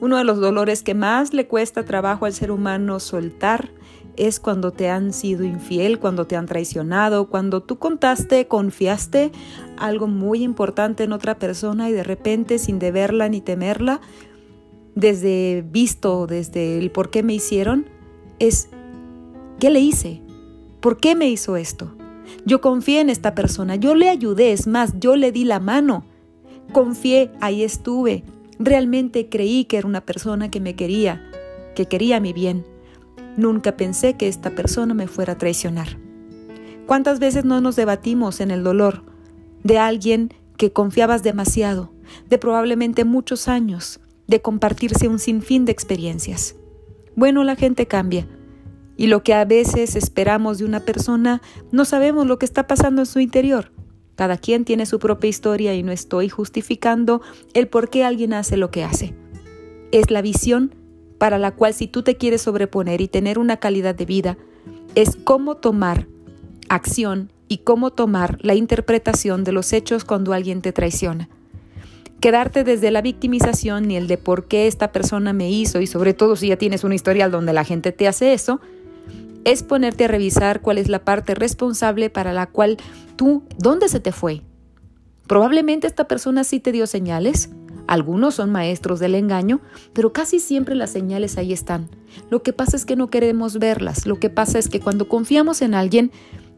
Uno de los dolores que más le cuesta trabajo al ser humano soltar es cuando te han sido infiel, cuando te han traicionado, cuando tú contaste, confiaste algo muy importante en otra persona y de repente sin deberla ni temerla, desde visto, desde el por qué me hicieron, es ¿qué le hice? ¿Por qué me hizo esto? Yo confié en esta persona, yo le ayudé, es más, yo le di la mano. Confié, ahí estuve. Realmente creí que era una persona que me quería, que quería mi bien. Nunca pensé que esta persona me fuera a traicionar. ¿Cuántas veces no nos debatimos en el dolor de alguien que confiabas demasiado, de probablemente muchos años, de compartirse un sinfín de experiencias? Bueno, la gente cambia. Y lo que a veces esperamos de una persona, no sabemos lo que está pasando en su interior. Cada quien tiene su propia historia y no estoy justificando el por qué alguien hace lo que hace. Es la visión para la cual si tú te quieres sobreponer y tener una calidad de vida, es cómo tomar acción y cómo tomar la interpretación de los hechos cuando alguien te traiciona. Quedarte desde la victimización y el de por qué esta persona me hizo y sobre todo si ya tienes un historial donde la gente te hace eso, es ponerte a revisar cuál es la parte responsable para la cual tú, ¿dónde se te fue? Probablemente esta persona sí te dio señales, algunos son maestros del engaño, pero casi siempre las señales ahí están. Lo que pasa es que no queremos verlas. Lo que pasa es que cuando confiamos en alguien,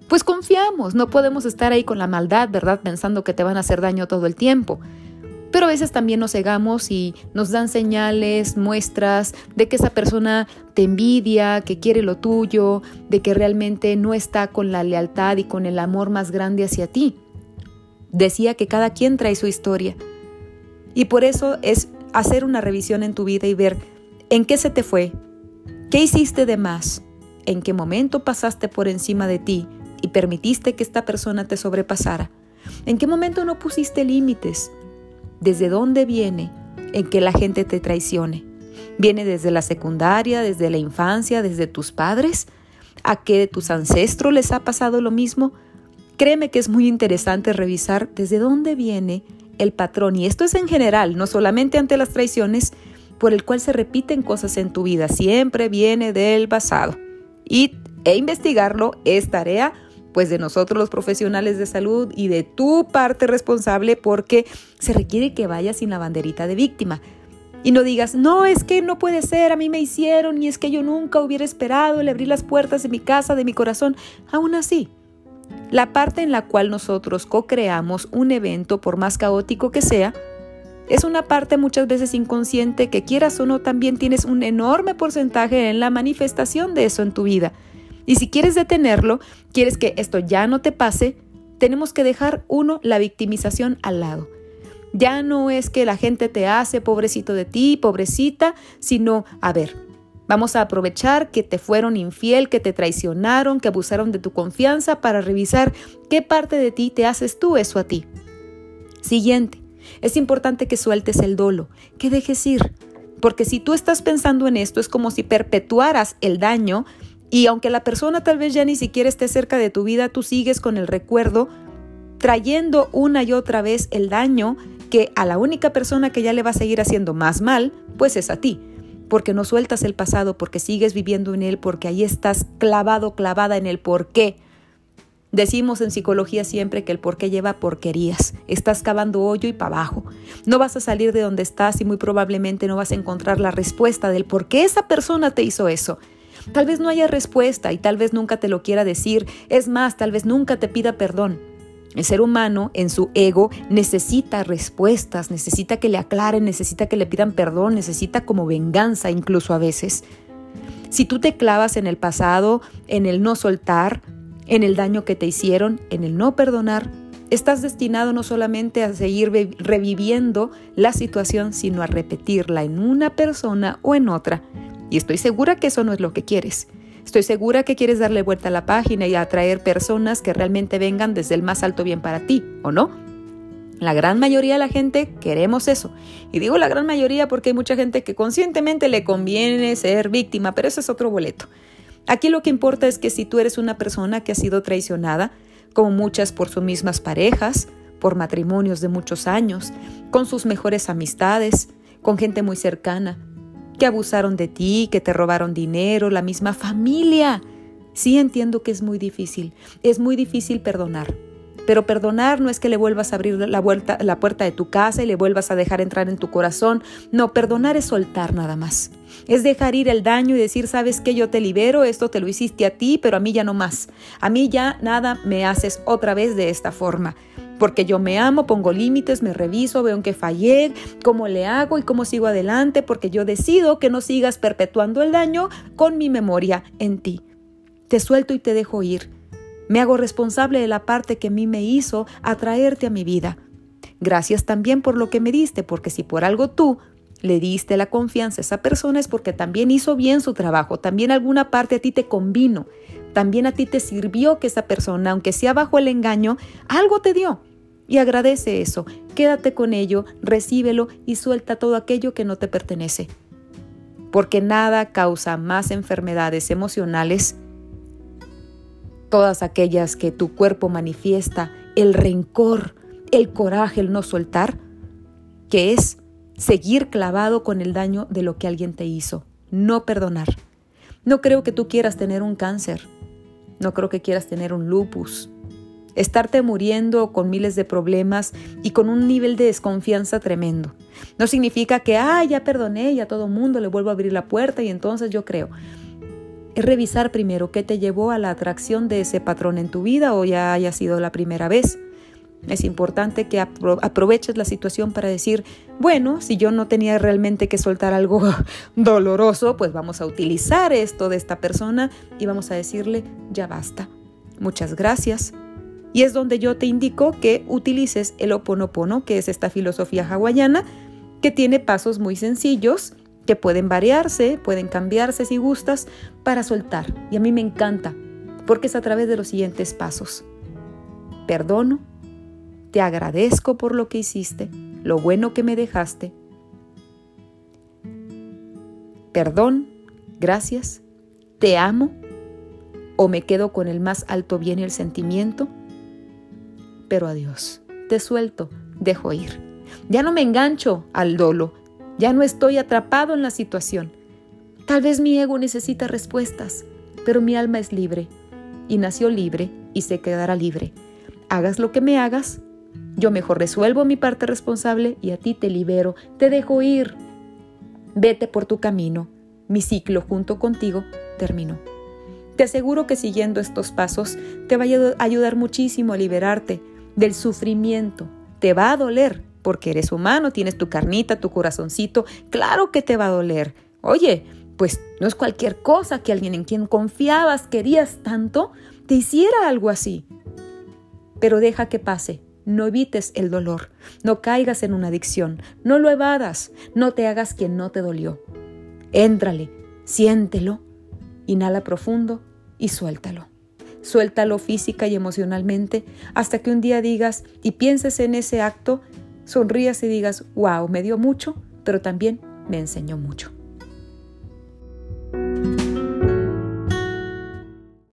pues confiamos. No podemos estar ahí con la maldad, ¿verdad? Pensando que te van a hacer daño todo el tiempo. Pero a veces también nos cegamos y nos dan señales, muestras de que esa persona te envidia, que quiere lo tuyo, de que realmente no está con la lealtad y con el amor más grande hacia ti. Decía que cada quien trae su historia. Y por eso es hacer una revisión en tu vida y ver en qué se te fue, qué hiciste de más, en qué momento pasaste por encima de ti y permitiste que esta persona te sobrepasara, en qué momento no pusiste límites, desde dónde viene en que la gente te traicione. ¿Viene desde la secundaria, desde la infancia, desde tus padres? ¿A qué de tus ancestros les ha pasado lo mismo? Créeme que es muy interesante revisar desde dónde viene el patrón, y esto es en general, no solamente ante las traiciones, por el cual se repiten cosas en tu vida, siempre viene del pasado. Y, e investigarlo es tarea pues de nosotros los profesionales de salud y de tu parte responsable porque se requiere que vayas sin la banderita de víctima. Y no digas, no, es que no puede ser, a mí me hicieron y es que yo nunca hubiera esperado el abrir las puertas de mi casa, de mi corazón. Aún así, la parte en la cual nosotros co-creamos un evento, por más caótico que sea, es una parte muchas veces inconsciente que quieras o no también tienes un enorme porcentaje en la manifestación de eso en tu vida. Y si quieres detenerlo, quieres que esto ya no te pase, tenemos que dejar uno la victimización al lado. Ya no es que la gente te hace pobrecito de ti, pobrecita, sino, a ver, Vamos a aprovechar que te fueron infiel, que te traicionaron, que abusaron de tu confianza para revisar qué parte de ti te haces tú eso a ti. Siguiente, es importante que sueltes el dolo, que dejes ir, porque si tú estás pensando en esto es como si perpetuaras el daño y aunque la persona tal vez ya ni siquiera esté cerca de tu vida, tú sigues con el recuerdo trayendo una y otra vez el daño que a la única persona que ya le va a seguir haciendo más mal, pues es a ti porque no sueltas el pasado, porque sigues viviendo en él, porque ahí estás clavado, clavada en el por qué. Decimos en psicología siempre que el por qué lleva porquerías. Estás cavando hoyo y para abajo. No vas a salir de donde estás y muy probablemente no vas a encontrar la respuesta del por qué esa persona te hizo eso. Tal vez no haya respuesta y tal vez nunca te lo quiera decir. Es más, tal vez nunca te pida perdón. El ser humano en su ego necesita respuestas, necesita que le aclaren, necesita que le pidan perdón, necesita como venganza incluso a veces. Si tú te clavas en el pasado, en el no soltar, en el daño que te hicieron, en el no perdonar, estás destinado no solamente a seguir reviviendo la situación, sino a repetirla en una persona o en otra. Y estoy segura que eso no es lo que quieres. Estoy segura que quieres darle vuelta a la página y atraer personas que realmente vengan desde el más alto bien para ti, ¿o no? La gran mayoría de la gente queremos eso. Y digo la gran mayoría porque hay mucha gente que conscientemente le conviene ser víctima, pero ese es otro boleto. Aquí lo que importa es que si tú eres una persona que ha sido traicionada, como muchas por sus mismas parejas, por matrimonios de muchos años, con sus mejores amistades, con gente muy cercana, que abusaron de ti, que te robaron dinero, la misma familia. Sí entiendo que es muy difícil, es muy difícil perdonar. Pero perdonar no es que le vuelvas a abrir la, puerta de tu casa y le vuelvas a dejar entrar en tu corazón. No, perdonar es soltar nada más. Es dejar ir el daño y decir, sabes que yo te libero, esto te lo hiciste a ti, pero a mí ya no más. A mí ya nada me haces otra vez de esta forma. Porque yo me amo, pongo límites, me reviso, veo en qué fallé, cómo le hago y cómo sigo adelante, porque yo decido que no sigas perpetuando el daño con mi memoria en ti. Te suelto y te dejo ir. Me hago responsable de la parte que a mí me hizo atraerte a mi vida. Gracias también por lo que me diste, porque si por algo tú le diste la confianza a esa persona es porque también hizo bien su trabajo, también alguna parte a ti te convino, también a ti te sirvió que esa persona, aunque sea bajo el engaño, algo te dio. Y agradece eso, quédate con ello, recíbelo y suelta todo aquello que no te pertenece. Porque nada causa más enfermedades emocionales todas aquellas que tu cuerpo manifiesta, el rencor, el coraje, el no soltar, que es seguir clavado con el daño de lo que alguien te hizo, no perdonar. No creo que tú quieras tener un cáncer, no creo que quieras tener un lupus, estarte muriendo con miles de problemas y con un nivel de desconfianza tremendo. No significa que, ah, ya perdoné y a todo mundo le vuelvo a abrir la puerta y entonces yo creo es revisar primero qué te llevó a la atracción de ese patrón en tu vida o ya haya sido la primera vez. Es importante que aproveches la situación para decir, bueno, si yo no tenía realmente que soltar algo doloroso, pues vamos a utilizar esto de esta persona y vamos a decirle, ya basta. Muchas gracias. Y es donde yo te indico que utilices el oponopono, que es esta filosofía hawaiana, que tiene pasos muy sencillos que pueden variarse, pueden cambiarse si gustas, para soltar. Y a mí me encanta, porque es a través de los siguientes pasos. Perdono, te agradezco por lo que hiciste, lo bueno que me dejaste. Perdón, gracias, te amo, o me quedo con el más alto bien y el sentimiento, pero adiós, te suelto, dejo ir. Ya no me engancho al dolo, ya no estoy atrapado en la situación. Tal vez mi ego necesita respuestas, pero mi alma es libre y nació libre y se quedará libre. Hagas lo que me hagas, yo mejor resuelvo mi parte responsable y a ti te libero, te dejo ir. Vete por tu camino. Mi ciclo junto contigo terminó. Te aseguro que siguiendo estos pasos te va a ayudar muchísimo a liberarte del sufrimiento. Te va a doler, porque eres humano, tienes tu carnita, tu corazoncito, claro que te va a doler. Oye, pues no es cualquier cosa que alguien en quien confiabas, querías tanto, te hiciera algo así. Pero deja que pase, no evites el dolor, no caigas en una adicción, no lo evadas, no te hagas quien no te dolió. Éntrale, siéntelo, inhala profundo y suéltalo. Suéltalo física y emocionalmente hasta que un día digas y pienses en ese acto sonrías y digas, wow, me dio mucho, pero también me enseñó mucho.